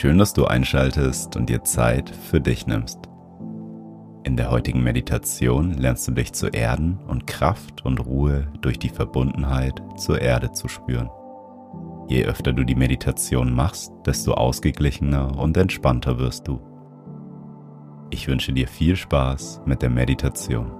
Schön, dass du einschaltest und dir Zeit für dich nimmst. In der heutigen Meditation lernst du dich zu erden und Kraft und Ruhe durch die Verbundenheit zur Erde zu spüren. Je öfter du die Meditation machst, desto ausgeglichener und entspannter wirst du. Ich wünsche dir viel Spaß mit der Meditation.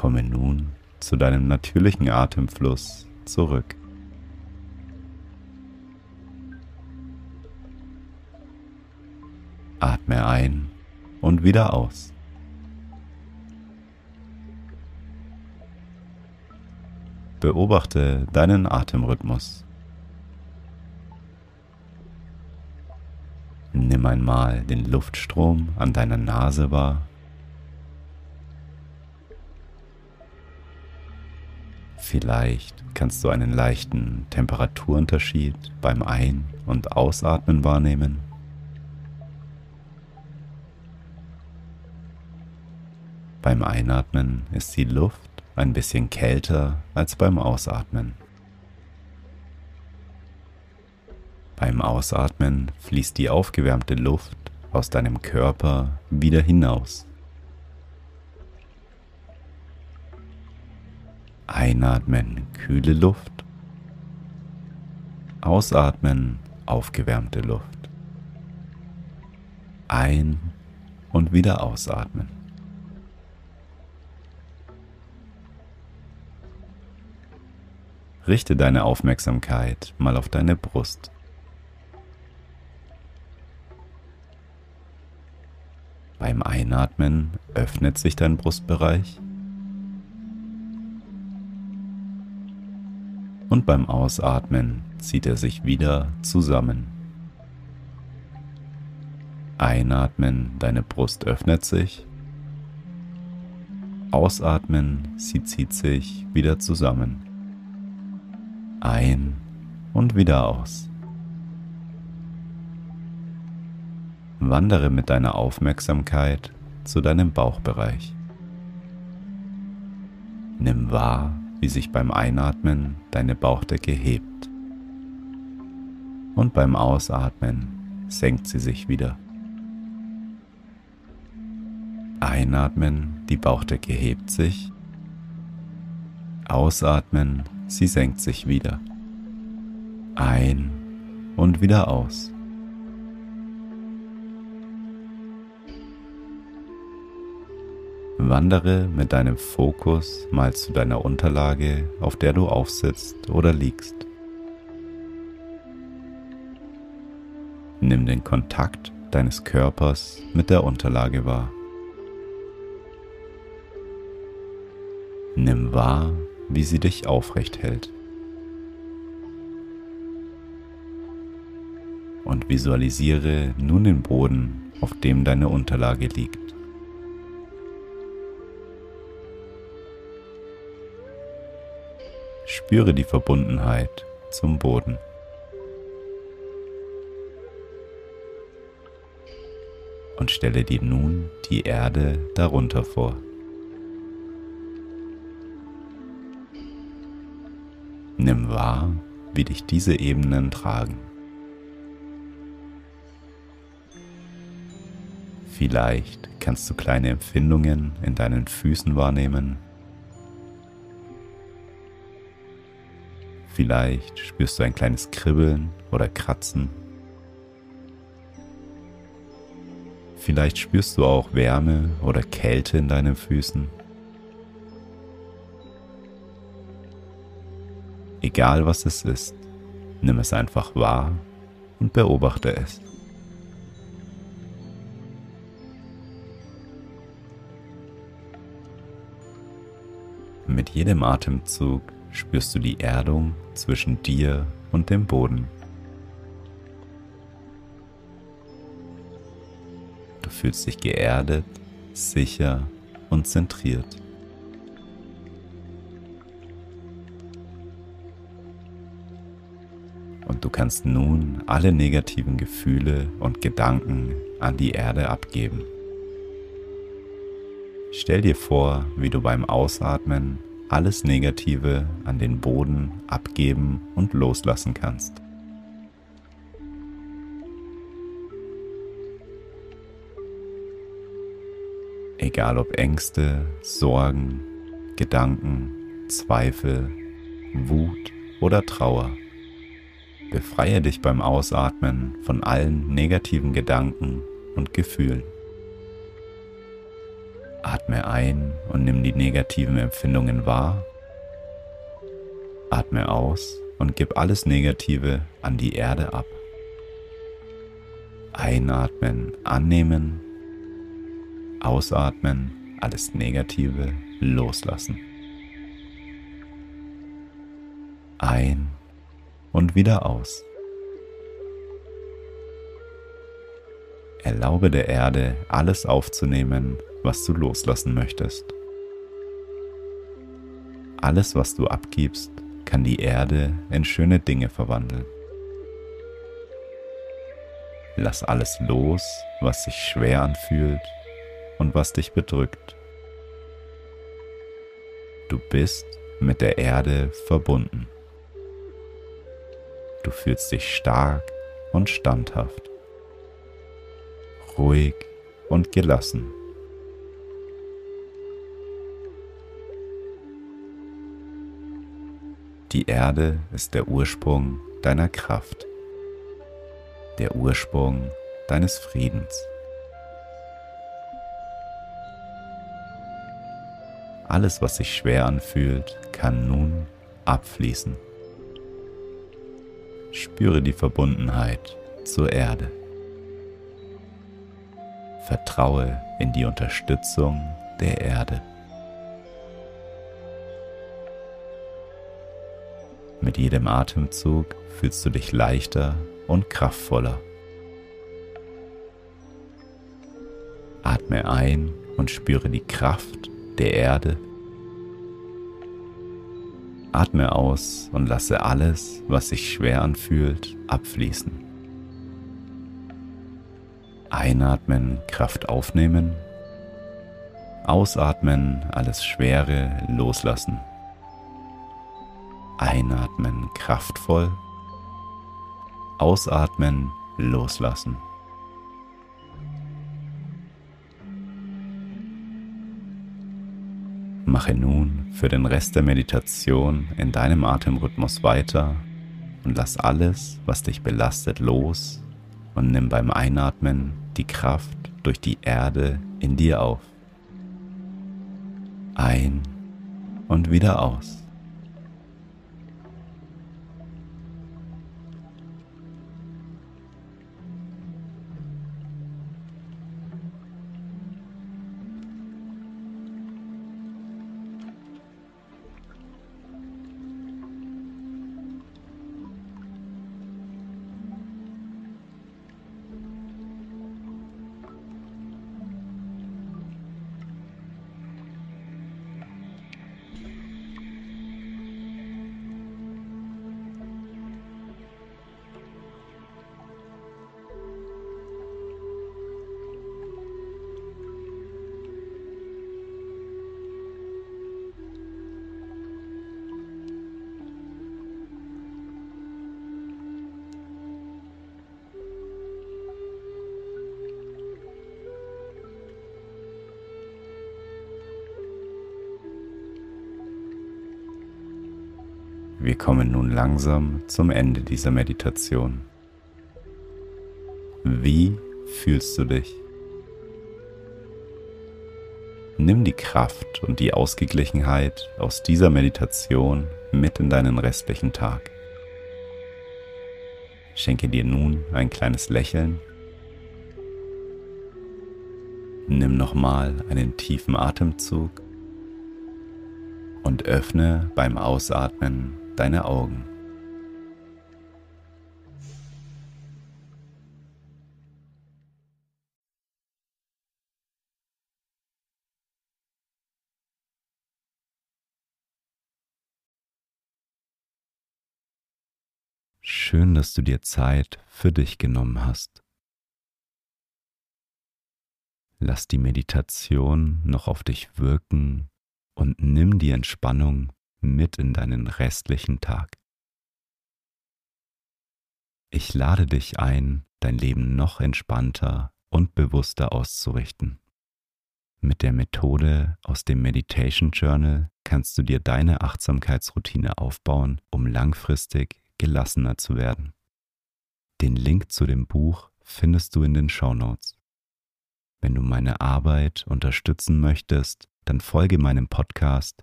Komme nun zu deinem natürlichen Atemfluss zurück. Atme ein und wieder aus. Beobachte deinen Atemrhythmus. Nimm einmal den Luftstrom an deiner Nase wahr Vielleicht kannst du einen leichten Temperaturunterschied beim Ein- und Ausatmen wahrnehmen. Beim Einatmen ist die Luft ein bisschen kälter als beim Ausatmen. Beim Ausatmen fließt die aufgewärmte Luft aus deinem Körper wieder hinaus. Einatmen kühle Luft. Ausatmen aufgewärmte Luft. Ein und wieder ausatmen. Richte deine Aufmerksamkeit mal auf deine Brust. Beim Einatmen öffnet sich dein Brustbereich. Und beim Ausatmen zieht er sich wieder zusammen. Einatmen, deine Brust öffnet sich. Ausatmen, sie zieht sich wieder zusammen. Ein und wieder aus. Wandere mit deiner Aufmerksamkeit zu deinem Bauchbereich. Nimm wahr, wie sich beim Einatmen deine Bauchdecke hebt. Und beim Ausatmen senkt sie sich wieder. Einatmen, die Bauchdecke hebt sich. Ausatmen, sie senkt sich wieder. Ein und wieder aus. Wandere mit deinem Fokus mal zu deiner Unterlage, auf der du aufsitzt oder liegst. Nimm den Kontakt deines Körpers mit der Unterlage wahr. Nimm wahr, wie sie dich aufrecht hält. Und visualisiere nun den Boden, auf dem deine Unterlage liegt. Spüre die Verbundenheit zum Boden. Und stelle dir nun die Erde darunter vor. Nimm wahr, wie dich diese Ebenen tragen. Vielleicht kannst du kleine Empfindungen in deinen Füßen wahrnehmen. Vielleicht spürst du ein kleines Kribbeln oder Kratzen. Vielleicht spürst du auch Wärme oder Kälte in deinen Füßen. Egal was es ist, nimm es einfach wahr und beobachte es. Mit jedem Atemzug spürst du die Erdung zwischen dir und dem Boden. Du fühlst dich geerdet, sicher und zentriert. und du kannst nun alle negativen Gefühle und Gedanken an die Erde abgeben. Stell dir vor, wie du beim Ausatmen alles Negative an den Boden abgeben und loslassen kannst. Egal ob Ängste, Sorgen, Gedanken, Zweifel, Wut oder Trauer. Befreie dich beim Ausatmen von allen negativen Gedanken und Gefühlen. Atme ein und nimm die negativen Empfindungen wahr. Atme aus und gib alles Negative an die Erde ab. Einatmen, annehmen. Ausatmen, alles Negative loslassen. Ein und wieder aus. Erlaube der Erde, alles aufzunehmen, was du loslassen möchtest. Alles, was du abgibst, kann die Erde in schöne Dinge verwandeln. Lass alles los, was sich schwer anfühlt und was dich bedrückt. Du bist mit der Erde verbunden. Du fühlst dich stark und standhaft, ruhig und gelassen. Die Erde ist der Ursprung deiner Kraft, der Ursprung deines Friedens. Alles, was sich schwer anfühlt, kann nun abfließen. Spüre die Verbundenheit zur Erde. Vertraue in die Unterstützung der Erde. Mit jedem Atemzug fühlst du dich leichter und kraftvoller. Atme ein und spüre die Kraft der Erde Atme aus und lasse alles, was sich schwer anfühlt, abfließen. Einatmen, Kraft aufnehmen. Ausatmen, alles Schwere loslassen. Einatmen, kraftvoll. Ausatmen, loslassen. Mache nun für den Rest der Meditation in deinem Atemrhythmus weiter und lass alles, was dich belastet, los und nimm beim Einatmen die Kraft durch die Erde in dir auf. Ein und wieder aus. Wir kommen nun langsam zum Ende dieser Meditation. Wie fühlst du dich? Nimm die Kraft und die Ausgeglichenheit aus dieser Meditation mit in deinen restlichen Tag. Schenke dir nun ein kleines Lächeln. Nimm nochmal einen tiefen Atemzug und öffne beim Ausatmen deine Augen. Schön, dass du dir Zeit für dich genommen hast. Lass die Meditation noch auf dich wirken und nimm die Entspannung mit in deinen restlichen Tag. Ich lade dich ein, dein Leben noch entspannter und bewusster auszurichten. Mit der Methode aus dem Meditation Journal kannst du dir deine Achtsamkeitsroutine aufbauen, um langfristig gelassener zu werden. Den Link zu dem Buch findest du in den Show Notes. Wenn du meine Arbeit unterstützen möchtest, dann folge meinem Podcast